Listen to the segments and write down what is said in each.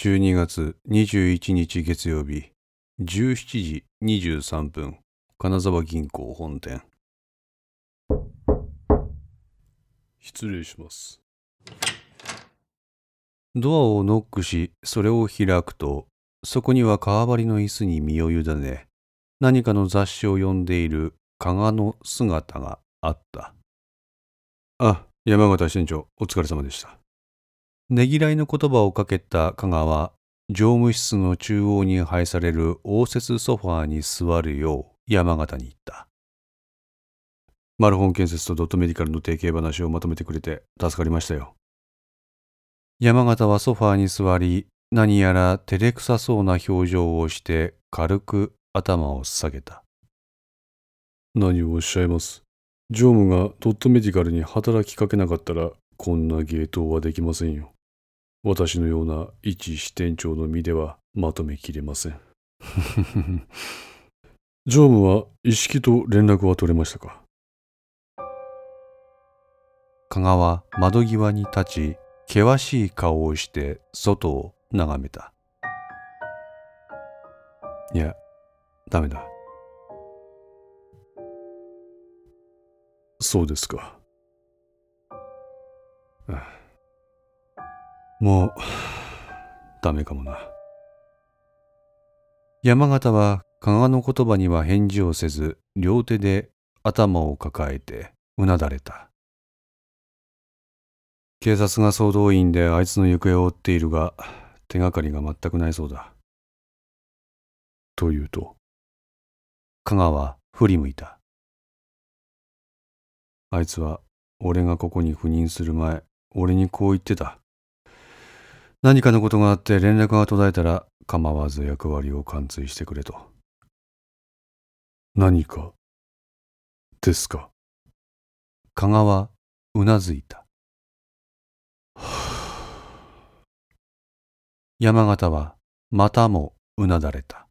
12月21日月曜日17時23分金沢銀行本店。失礼します。ドアをノックしそれを開くとそこには革張りの椅子に身を委ね何かの雑誌を読んでいる加賀の姿があった。あ山形支店長お疲れ様でした。ねぎらいの言葉をかけた加賀は常務室の中央に配される応接ソファーに座るよう山形に言った。マルホン建設とドットメディカルの提携話をまとめてくれて助かりましたよ。山形はソファーに座り、何やら照れくさそうな表情をして軽く頭を下げた。何をおっしゃいます。常務がドットメディカルに働きかけなかったらこんな芸当はできませんよ。私のような一支店長の身ではまとめきれません。常務は意識と連絡は取れましたか？加賀は窓際に立ち険しい顔をして外を眺めた。いやダメだ。そうですかもうダメかもな。山形は加賀の言葉には返事をせず両手で頭を抱えてうなだれた。警察が総動員であいつの行方を追っているが手がかりが全くないそうだ。というと加賀は振り向いた。あいつは俺がここに赴任する前俺にこう言ってた。何かのことがあって連絡が途絶えたら構わず役割を完遂してくれと。何かですか？加賀はうなずいた。山形はまたもうなだれた。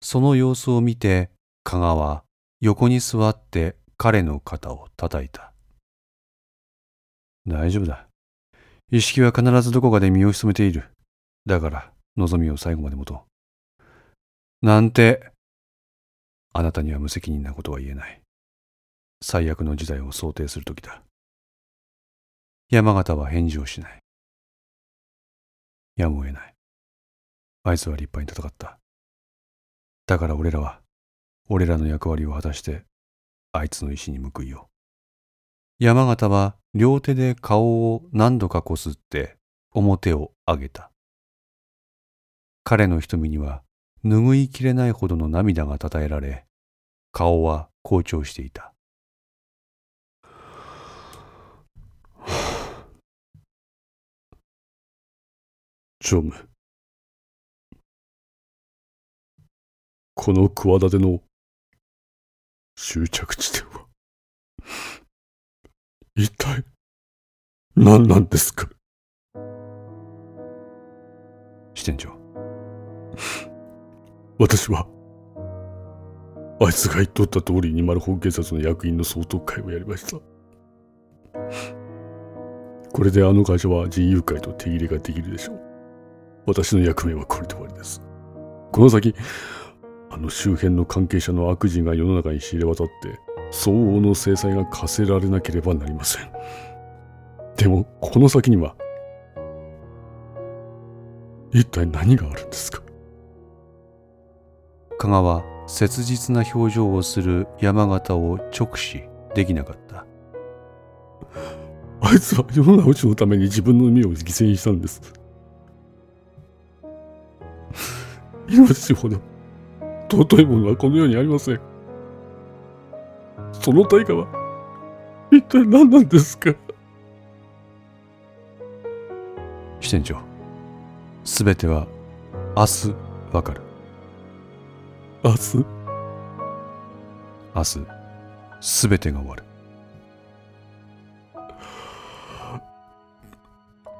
その様子を見て加賀は横に座って彼の肩を叩いた。大丈夫だ。意識は必ずどこかで身を潜めている。だから、望みを最後まで持とう。なんて、あなたには無責任なことは言えない。最悪の事態を想定するときだ。山形は返事をしない。やむを得ない。あいつは立派に戦った。だから俺らは、俺らの役割を果たして、あいつの意志に報いよう。山形は両手で顔を何度かこすって表を上げた。彼の瞳には拭いきれないほどの涙がたたえられ、顔は紅潮していた。常務。この企ての終着地点は一体、何なんですか？支店長。私は、あいつが言っとった通りに丸本警察の役員の総督会をやりました。これであの会社は人友会と手切れができるでしょう。私の役目はこれで終わりです。この先、あの周辺の関係者の悪事が世の中に知れ渡って、相応の制裁が課せられなければなりません。でも、この先には、一体何があるんですか？加賀は切実な表情をする山形を直視できなかった。あいつは世の直しのために自分の身を犠牲にしたんです。命ほど尊いものはこの世にありません。その対価は一体何なんですか？支店長すべては明日わかる。明日？明日すべてが終わる。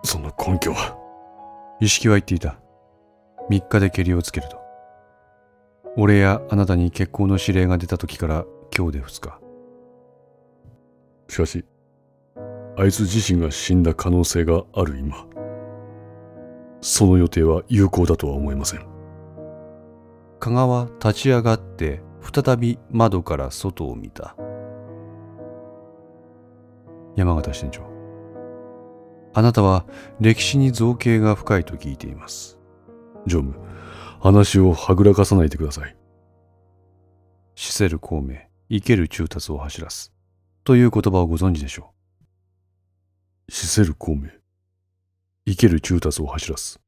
その根拠は？意識は言っていた。3日でけりをつけると。俺やあなたに結婚の指令が出た時から今日で2日しかし、あいつ自身が死んだ可能性がある今、その予定は有効だとは思えません。加賀は立ち上がって再び窓から外を見た。山形支店長。あなたは歴史に造形が深いと聞いています。常務、話をはぐらかさないでください。死せる孔明、生ける中達を走らす。という言葉をご存知でしょう。死せる孔明、生ける中達を走らす。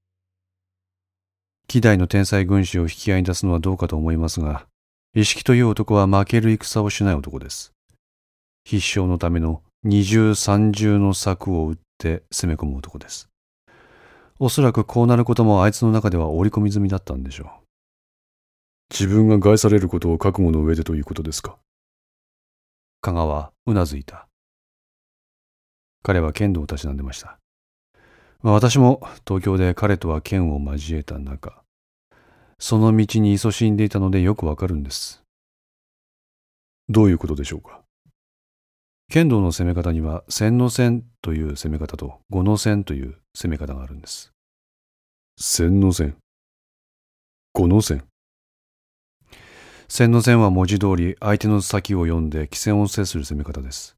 希代の天才軍師を引き合いに出すのはどうかと思いますが、意識という男は負ける戦をしない男です。必勝のための二重三重の策を打って攻め込む男です。おそらくこうなることもあいつの中では織り込み済みだったんでしょう。自分が害されることを覚悟の上でということですか？香川はうなずいた。彼は剣道をたしなんでました。まあ、私も東京で彼とは剣を交えた中、その道に勤しんでいたのでよくわかるんです。どういうことでしょうか？剣道の攻め方には千の線という攻め方と五の線という攻め方があるんです。千の線？五の線？千の線は文字通り相手の先を読んで起戦を制する攻め方です。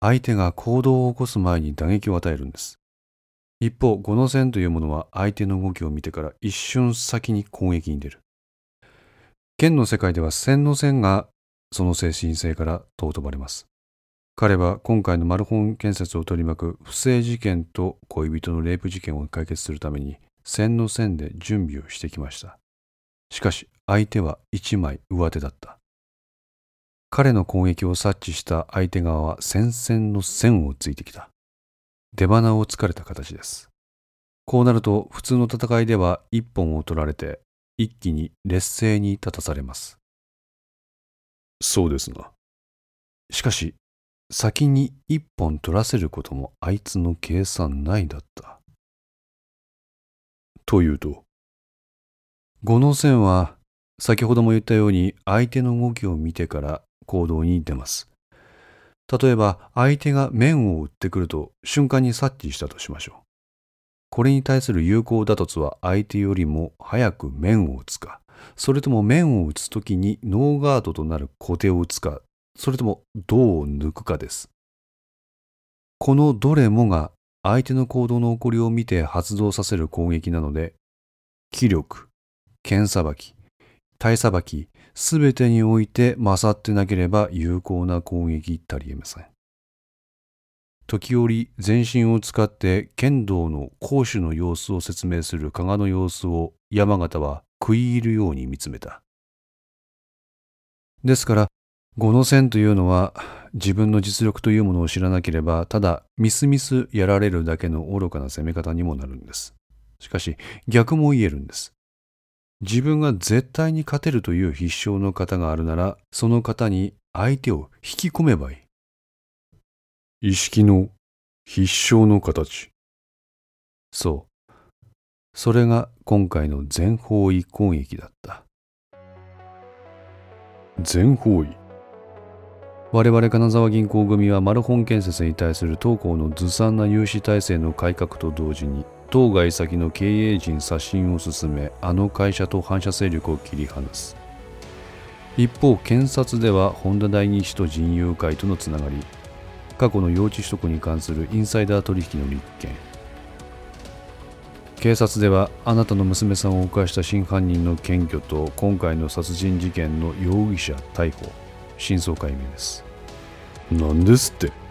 相手が行動を起こす前に打撃を与えるんです。一方、五の線というものは相手の動きを見てから一瞬先に攻撃に出る。剣の世界では千の線がその精神性から尊ばれます。彼は今回のマルホン建設を取り巻く不正事件と恋人のレイプ事件を解決するために線の線で準備をしてきました。しかし相手は一枚上手だった。彼の攻撃を察知した相手側は戦線の線をついてきた。出花をつかれた形です。こうなると普通の戦いでは一本を取られて一気に劣勢に立たされます。そうですな。しかし先に一本取らせることもあいつの計算内だった。というと？五の線は先ほども言ったように相手の動きを見てから行動に出ます。例えば相手が面を打ってくると瞬間に察知したとしましょう。これに対する有効打突は相手よりも早く面を打つか、それとも面を打つときにノーガードとなる小手を打つかそれともどう抜くかです。このどれもが相手の行動の起こりを見て発動させる攻撃なので、気力、剣さばき、体さばき、すべてにおいて勝ってなければ有効な攻撃たりえません。時折全身を使って剣道の攻守の様子を説明する加賀の様子を山形は食い入るように見つめた。ですから五の線というのは自分の実力というものを知らなければただミスミスやられるだけの愚かな攻め方にもなるんです。しかし逆も言えるんです。自分が絶対に勝てるという必勝の方があるならその方に相手を引き込めばいい。意識の必勝の形。そう。それが今回の全方位攻撃だった。全方位我々金沢銀行組はマルホン建設に対する当行のずさんな融資体制の改革と同時に当該先の経営陣刷新を進めあの会社と反射勢力を切り離す。一方検察では本田大日と人友会とのつながり。過去の用地取得に関するインサイダー取引の立件。警察ではあなたの娘さんを犯した真犯人の検挙と今回の殺人事件の容疑者逮捕。真相解明です。何ですって。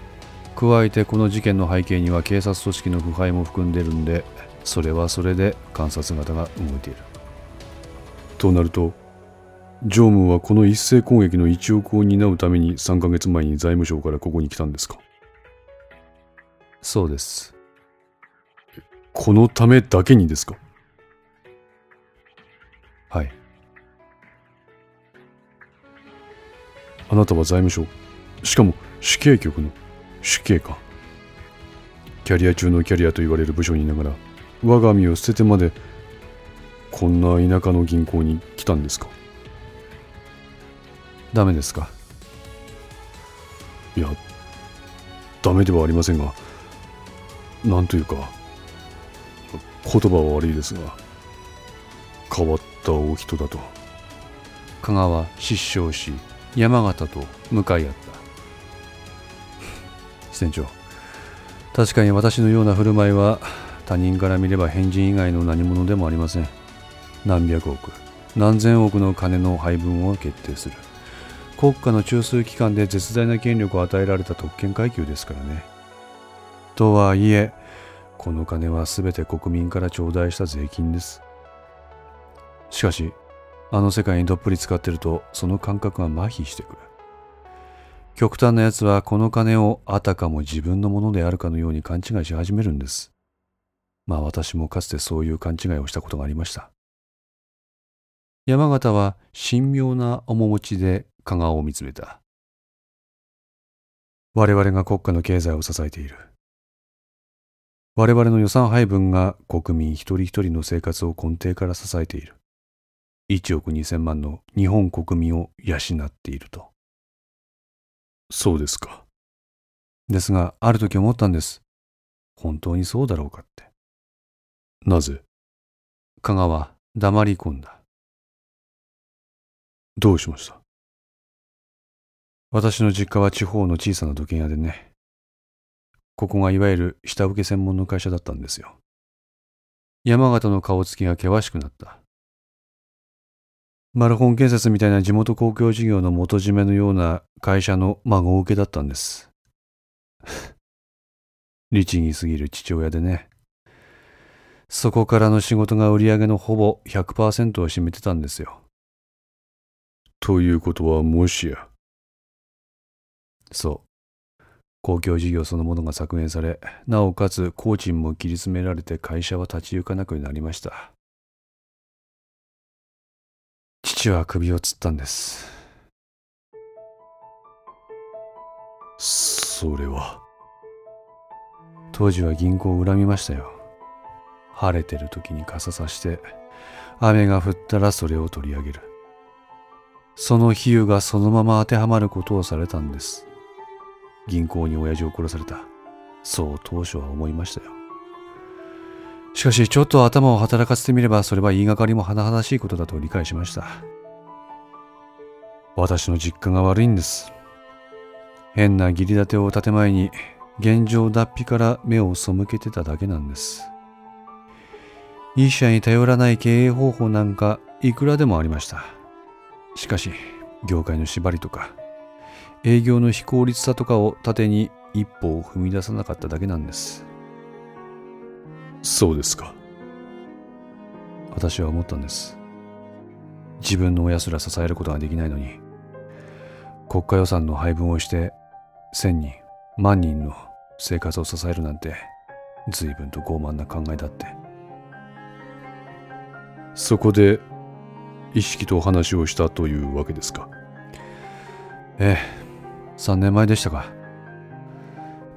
加えてこの事件の背景には警察組織の腐敗も含んでるんでそれはそれで観察型が動いている。となると常務はこの一斉攻撃の1億を担うために3ヶ月前に財務省からここに来たんですか？そうですこのためだけにですか？はい。あなたは財務省しかも主計局の主計官キャリア中のキャリアと言われる部署にいながら我が身を捨ててまでこんな田舎の銀行に来たんですか?ダメですか?いやダメではありませんがなんというか言葉は悪いですが変わったお人だと。加賀は失笑し山形と向かい合った。支店長。確かに私のような振る舞いは他人から見れば変人以外の何者でもありません。何百億何千億の金の配分を決定する。国家の中枢機関で絶大な権力を与えられた特権階級ですからね。とはいえこの金は全て国民から頂戴した税金です。しかしあの世界にどっぷり使ってるとその感覚が麻痺してくる。極端な奴はこの金をあたかも自分のものであるかのように勘違いし始めるんです。まあ私もかつてそういう勘違いをしたことがありました。山形は神妙な面持ちで加賀を見つめた。我々が国家の経済を支えている。我々の予算配分が国民一人一人の生活を根底から支えている。1億2000万の日本国民を養っていると。そうですか。ですがある時思ったんです。本当にそうだろうかって。なぜ？加賀は黙り込んだ。どうしました？私の実家は地方の小さな土建屋でね。ここがいわゆる下請け専門の会社だったんですよ。山形の顔つきが険しくなった。マルホン建設みたいな地元公共事業の元締めのような会社の孫受けだったんです。律儀すぎる父親でね。そこからの仕事が売り上げのほぼ100%を占めてたんですよ。ということはもしや。そう。公共事業そのものが削減されなおかつ工賃も切り詰められて会社は立ち行かなくなりました。父は首をつったんですそれは当時は銀行を恨みましたよ晴れてる時に傘さして雨が降ったらそれを取り上げるその比喩がそのまま当てはまることをされたんです。銀行に親父を殺された。そう当初は思いましたよ。しかし、ちょっと頭を働かせてみれば、それは言いがかりも甚だしいことだと理解しました。私の実家が悪いんです。変な義理立てを建前に、現状脱皮から目を背けてただけなんです。一社に頼らない経営方法なんかいくらでもありました。しかし、業界の縛りとか、営業の非効率さとかを盾に一歩を踏み出さなかっただけなんです。そうですか。私は思ったんです。自分の親すら支えることができないのに、国家予算の配分をして千人、万人の生活を支えるなんて、随分と傲慢な考えだって。そこで意識とお話をしたというわけですかええ3年前でしたか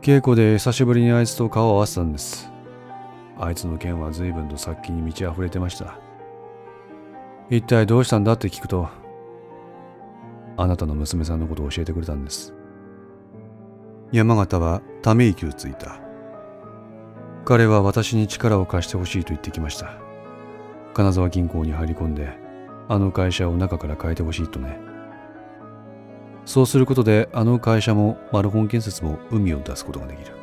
稽古で久しぶりにあいつと顔を合わせたんですあいつの件は随分と殺気に満ち溢れてました。一体どうしたんだって聞くとあなたの娘さんのことを教えてくれたんです。山形はため息をついた。彼は私に力を貸してほしいと言ってきました。金沢銀行に入り込んであの会社を中から変えてほしいとね。そうすることであの会社もマルホン建設も海を出すことができる。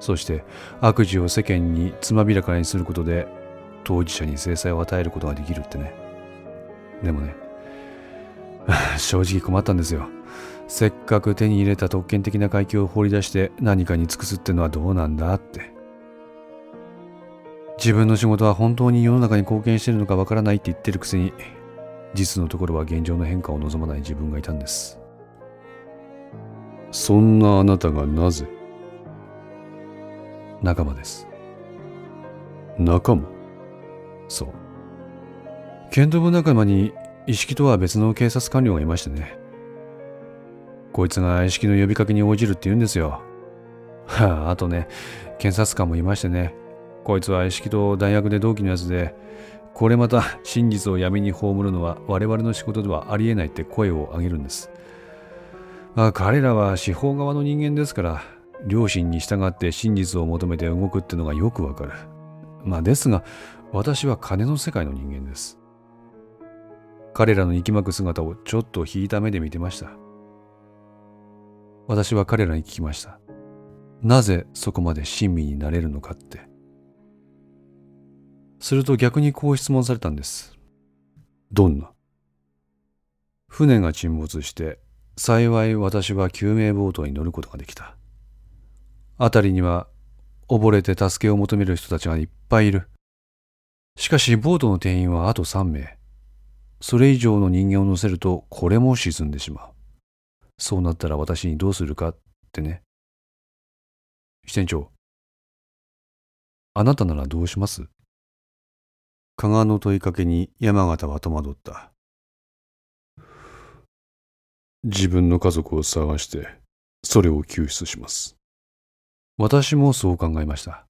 そして悪事を世間につまびらかにすることで当事者に制裁を与えることができるってね。でもね 正直困ったんですよ。せっかく手に入れた特権的な階級を放り出して何かに尽くすってのはどうなんだって。自分の仕事は本当に世の中に貢献してるのかわからないって言ってるくせに実のところは現状の変化を望まない自分がいたんです。そんなあなたがなぜ仲間です。仲間？そう。剣道部仲間に意識とは別の警察官僚がいましてね。こいつが意識の呼びかけに応じるって言うんですよ。はああとね検察官もいましてね。こいつは意識と大学で同期のやつでこれまた真実を闇に葬るのは我々の仕事ではありえないって声を上げるんです。まあ彼らは司法側の人間ですから、良心に従って真実を求めて動くってのがよくわかる。まあですが、私は金の世界の人間です。彼らの息巻く姿をちょっと引いた目で見てました。私は彼らに聞きました。なぜそこまで親身になれるのかって。すると逆にこう質問されたんです。どんな？船が沈没して、幸い私は救命ボートに乗ることができた。辺りには溺れて助けを求める人たちがいっぱいいる。しかしボートの定員はあと3名。それ以上の人間を乗せるとこれも沈んでしまう。そうなったら私にどうするかってね。支店長、あなたならどうします？加賀の問いかけに山形は戸惑った。自分の家族を探して、それを救出します。私もそう考えました。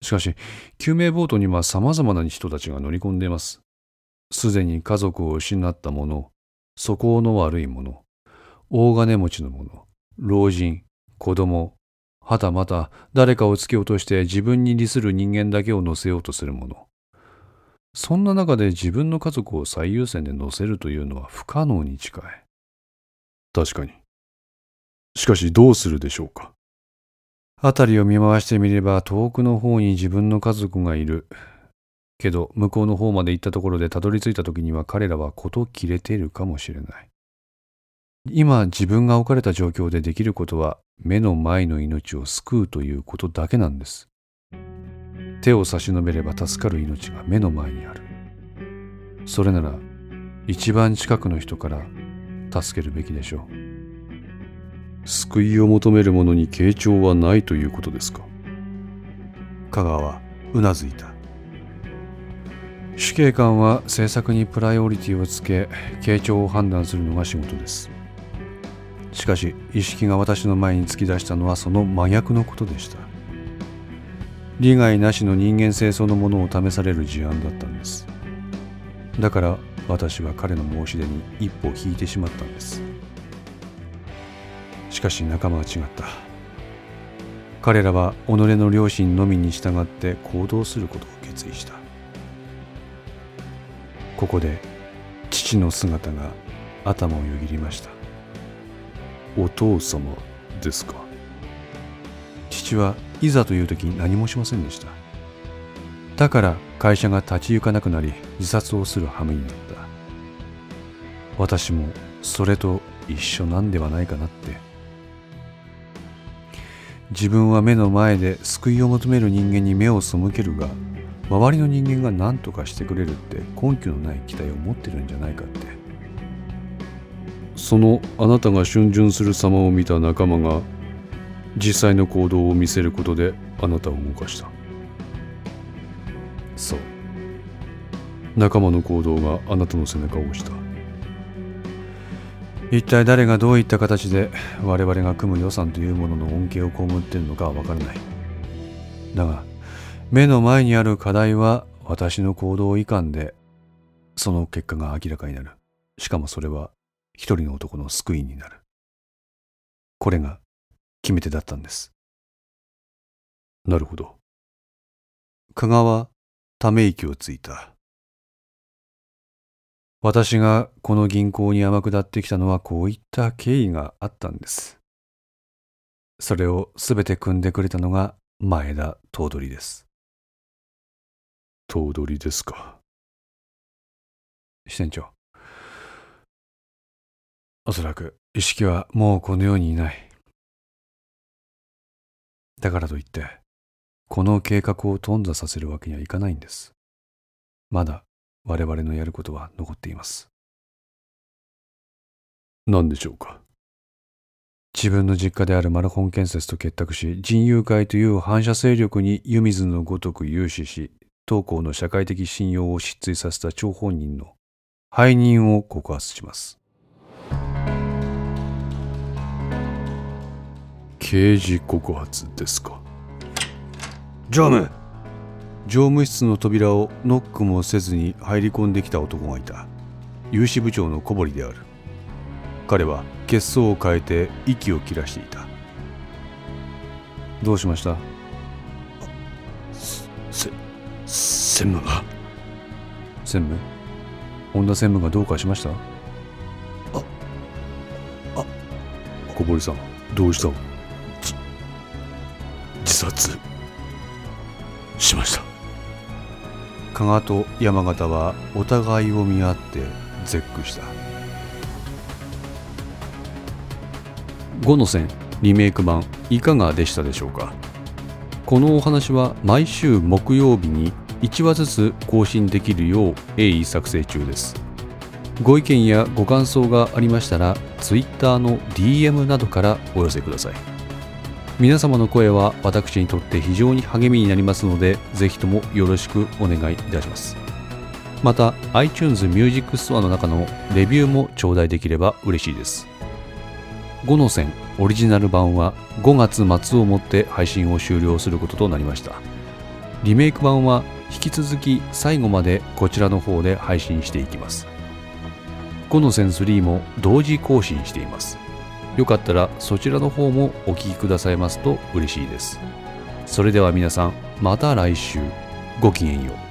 しかし、救命ボートには様々な人たちが乗り込んでいます。すでに家族を失った者、素行の悪い者、大金持ちの者、老人、子供、はたまた誰かを突き落として自分に利する人間だけを乗せようとする者。そんな中で自分の家族を最優先で乗せるというのは不可能に近い。確かに。しかしどうするでしょうか。辺りを見回してみれば遠くの方に自分の家族がいる。けど向こうの方まで行ったところでたどり着いた時には彼らは事切れているかもしれない。今自分が置かれた状況でできることは目の前の命を救うということだけなんです。手を差し伸べれば助かる命が目の前にある。それなら一番近くの人から助けるべきでしょう。救いを求める者に傾聴はないということですか？香川はうなずいた。死刑官は政策にプライオリティをつけ傾聴を判断するのが仕事です。しかし意識が私の前に突き出したのはその真逆のことでした。利害なしの人間性そのものを試される事案だったんです。だから私は彼の申し出に一歩引いてしまったんですしかし仲間は違った。彼らは己の良心のみに従って行動することを決意した。ここで父の姿が頭をよぎりました。お父様ですか。父はいざという時何もしませんでした。だから会社が立ち行かなくなり自殺をする羽目になった。私もそれと一緒なんではないかなって。自分は目の前で救いを求める人間に目を背けるが周りの人間が何とかしてくれるって根拠のない期待を持ってるんじゃないかって。そのあなたが逡巡する様を見た仲間が実際の行動を見せることであなたを動かした。そう。仲間の行動があなたの背中を押した。一体誰がどういった形で我々が組む予算というものの恩恵を被っているのかは分からない。だが目の前にある課題は私の行動遺憾でその結果が明らかになる。しかもそれは一人の男の救いになる。これが決め手だったんです。なるほど。加賀はため息をついた。私がこの銀行に天下ってきたのはこういった経緯があったんです。それをすべて組んでくれたのが前田頭取です。頭取ですか。支店長。おそらく意識はもうこの世にいない。だからといって、この計画を頓挫させるわけにはいかないんです。まだ我々のやることは残っています。何でしょうか？自分の実家であるマルホン建設と結託し、人友会という反射勢力に湯水のごとく融資し、当校の社会的信用を失墜させた張本人の背任を告発します。刑事告発ですか？常務常務室の扉をノックもせずに入り込んできた男がいた。有志部長の小堀である。彼は血相を変えて息を切らしていた。どうしました？せ専務が？専務？本田専務がどうかしました？小堀さんどうした？じ自殺しました加賀と山形はお互いを見合って絶句した。5の線リメイク版いかがでしたでしょうか？このお話は毎週木曜日に1話ずつ更新できるよう鋭意作成中です。ご意見やご感想がありましたら Twitter の DM などからお寄せください。皆様の声は私にとって非常に励みになりますのでぜひともよろしくお願いいたします。また iTunes Music Store の中のレビューも頂戴できれば嬉しいです。5の線オリジナル版は5月末をもって配信を終了することとなりました。リメイク版は引き続き最後までこちらの方で配信していきます。5の線3も同時更新しています。よかったらそちらの方もお聞きくださいますと嬉しいです。それでは皆さんまた来週。ごきげんよう。